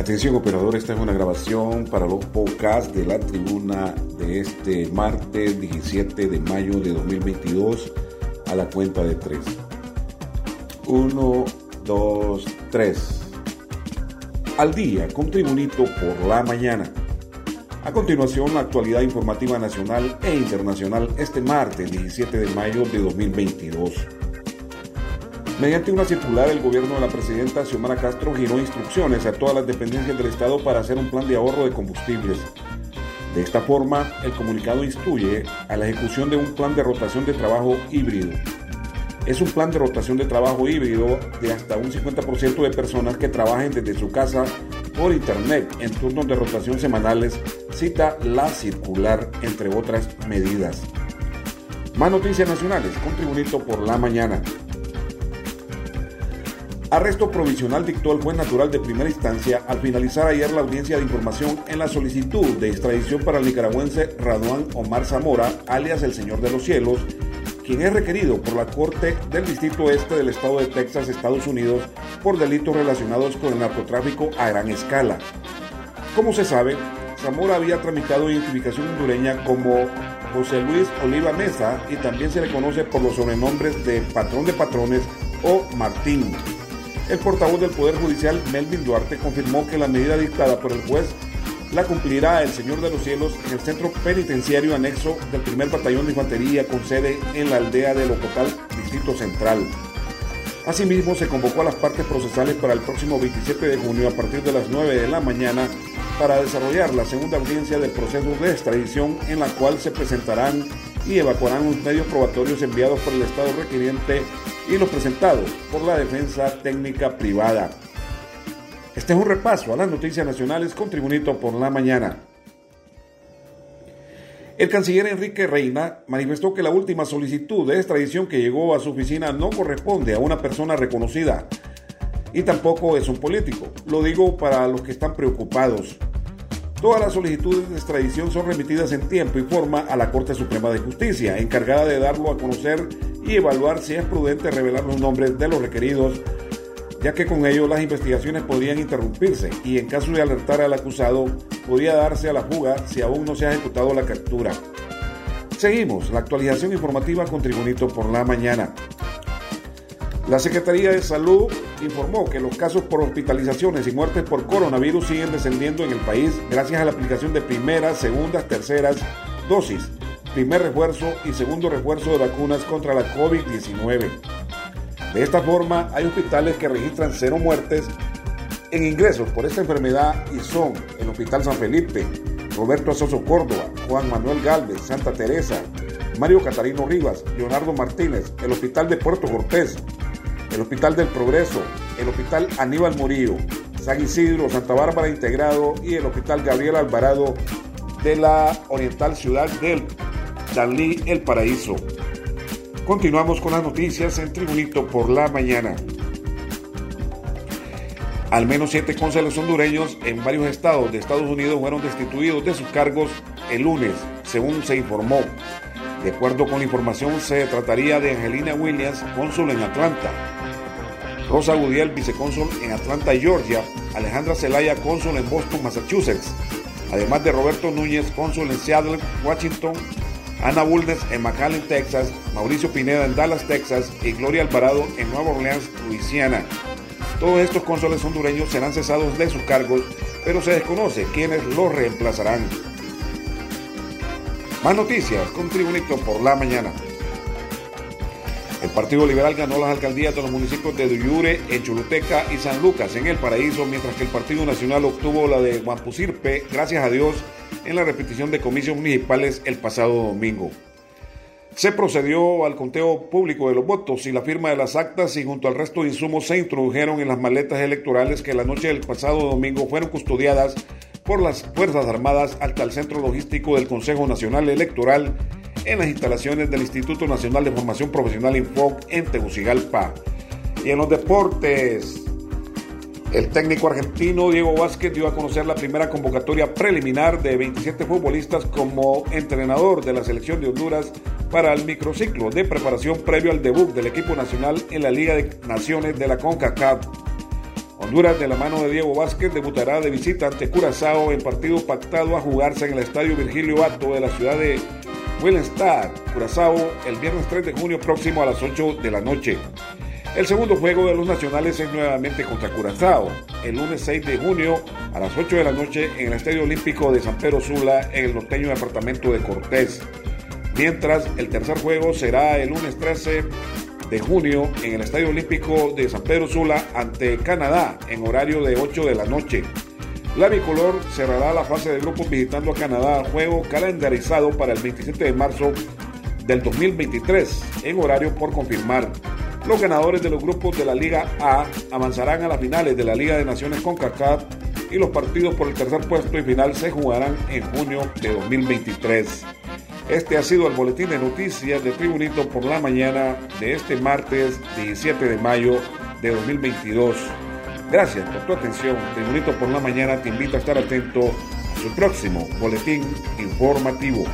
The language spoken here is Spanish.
Atención operador, esta es una grabación para los podcasts de la tribuna de este martes 17 de mayo de 2022 a la cuenta de 3. 1, 2, 3. Al día con Tribunito por la mañana. A continuación, la actualidad informativa nacional e internacional este martes 17 de mayo de 2022. Mediante una circular, el gobierno de la presidenta Xiomara Castro giró instrucciones a todas las dependencias del Estado para hacer un plan de ahorro de combustibles. De esta forma, el comunicado instruye a la ejecución de un plan de rotación de trabajo híbrido. Es un plan de rotación de trabajo híbrido de hasta un 50% de personas que trabajen desde su casa por internet en turnos de rotación semanales, cita la circular, entre otras medidas. Más noticias nacionales con Tribunito por la mañana. Arresto provisional dictó el juez natural de primera instancia al finalizar ayer la audiencia de información en la solicitud de extradición para el nicaragüense Raduán Omar Zamora, alias el Señor de los Cielos, quien es requerido por la Corte del Distrito Este del Estado de Texas, Estados Unidos, por delitos relacionados con el narcotráfico a gran escala. Como se sabe, Zamora había tramitado identificación hondureña como José Luis Oliva Mesa y también se le conoce por los sobrenombres de Patrón de Patrones o Martín. El portavoz del Poder Judicial, Melvin Duarte, confirmó que la medida dictada por el juez la cumplirá el Señor de los Cielos en el centro penitenciario anexo del primer batallón de infantería con sede en la aldea de Locotal, Distrito Central. Asimismo, se convocó a las partes procesales para el próximo 27 de junio a partir de las 9 de la mañana para desarrollar la segunda audiencia del proceso de extradición en la cual se presentarán y evacuarán los medios probatorios enviados por el Estado requiriente y los presentados por la defensa técnica privada. Este es un repaso a las noticias nacionales con Tribunito por la mañana. El canciller Enrique Reina manifestó que la última solicitud de extradición que llegó a su oficina no corresponde a una persona reconocida y tampoco es un político. Lo digo para los que están preocupados. Todas las solicitudes de extradición son remitidas en tiempo y forma a la Corte Suprema de Justicia, encargada de darlo a conocer y evaluar si es prudente revelar los nombres de los requeridos, ya que con ello las investigaciones podrían interrumpirse y en caso de alertar al acusado podría darse a la fuga si aún no se ha ejecutado la captura. Seguimos la actualización informativa con Tribunito por la mañana. La Secretaría de Salud informó que los casos por hospitalizaciones y muertes por coronavirus siguen descendiendo en el país gracias a la aplicación de primeras, segundas, terceras dosis, primer refuerzo y segundo refuerzo de vacunas contra la COVID-19. De esta forma, hay hospitales que registran cero muertes en ingresos por esta enfermedad y son el Hospital San Felipe, Roberto Asoso Córdoba, Juan Manuel Galvez, Santa Teresa, Mario Catarino Rivas, Leonardo Martínez, el Hospital de Puerto Cortés, el Hospital del Progreso, el Hospital Aníbal Murillo, San Isidro, Santa Bárbara Integrado y el Hospital Gabriel Alvarado de la Oriental Ciudad del Dalí El Paraíso. Continuamos con las noticias en Tribunito por la mañana. Al menos siete cónsules hondureños en varios estados de Estados Unidos fueron destituidos de sus cargos el lunes, según se informó. De acuerdo con la información, se trataría de Angelina Williams, cónsul en Atlanta, Rosa Gudiel, vicecónsul en Atlanta, Georgia, Alejandra Zelaya, cónsul en Boston, Massachusetts, además de Roberto Núñez, cónsul en Seattle, Washington, Ana Bulnes en McAllen, Texas, Mauricio Pineda en Dallas, Texas. Y Gloria Alvarado en Nueva Orleans, Luisiana. Todos estos cónsules hondureños serán cesados de sus cargos, pero se desconoce quiénes los reemplazarán. Más noticias con Tribunito por la mañana. El Partido Liberal ganó las alcaldías de los municipios de Duyure, en Choluteca y San Lucas, en El Paraíso, mientras que el Partido Nacional obtuvo la de Guampusirpe, gracias a Dios, en la repetición de comicios municipales el pasado domingo. Se procedió al conteo público de los votos y la firma de las actas y junto al resto de insumos se introdujeron en las maletas electorales que la noche del pasado domingo fueron custodiadas por las Fuerzas Armadas hasta el centro logístico del Consejo Nacional Electoral en las instalaciones del Instituto Nacional de Formación Profesional Infoc en Tegucigalpa. Y en los deportes, el técnico argentino Diego Vázquez dio a conocer la primera convocatoria preliminar de 27 futbolistas como entrenador de la selección de Honduras para el microciclo de preparación previo al debut del equipo nacional en la Liga de Naciones de la CONCACAF. Honduras, de la mano de Diego Vázquez, debutará de visita ante Curazao en partido pactado a jugarse en el Estadio Virgilio Bato de la ciudad de Willenstad, Curazao, el viernes 3 de junio próximo a las 8 de la noche. El segundo juego de los nacionales es nuevamente contra Curazao, el lunes 6 de junio a las 8 de la noche en el Estadio Olímpico de San Pedro Sula, en el norteño departamento de Cortés. Mientras, el tercer juego será el lunes 13 de junio en el Estadio Olímpico de San Pedro Sula ante Canadá en horario de 8 de la noche. La bicolor cerrará la fase de grupos visitando a Canadá, juego calendarizado para el 27 de marzo del 2023 en horario por confirmar. Los ganadores de los grupos de la Liga A avanzarán a las finales de la Liga de Naciones CONCACAF y los partidos por el tercer puesto y final se jugarán en junio de 2023. Este ha sido el boletín de noticias de Tribunito por la mañana de este martes 17 de mayo de 2022. Gracias por tu atención. Tribunito por la mañana te invito a estar atento a su próximo boletín informativo.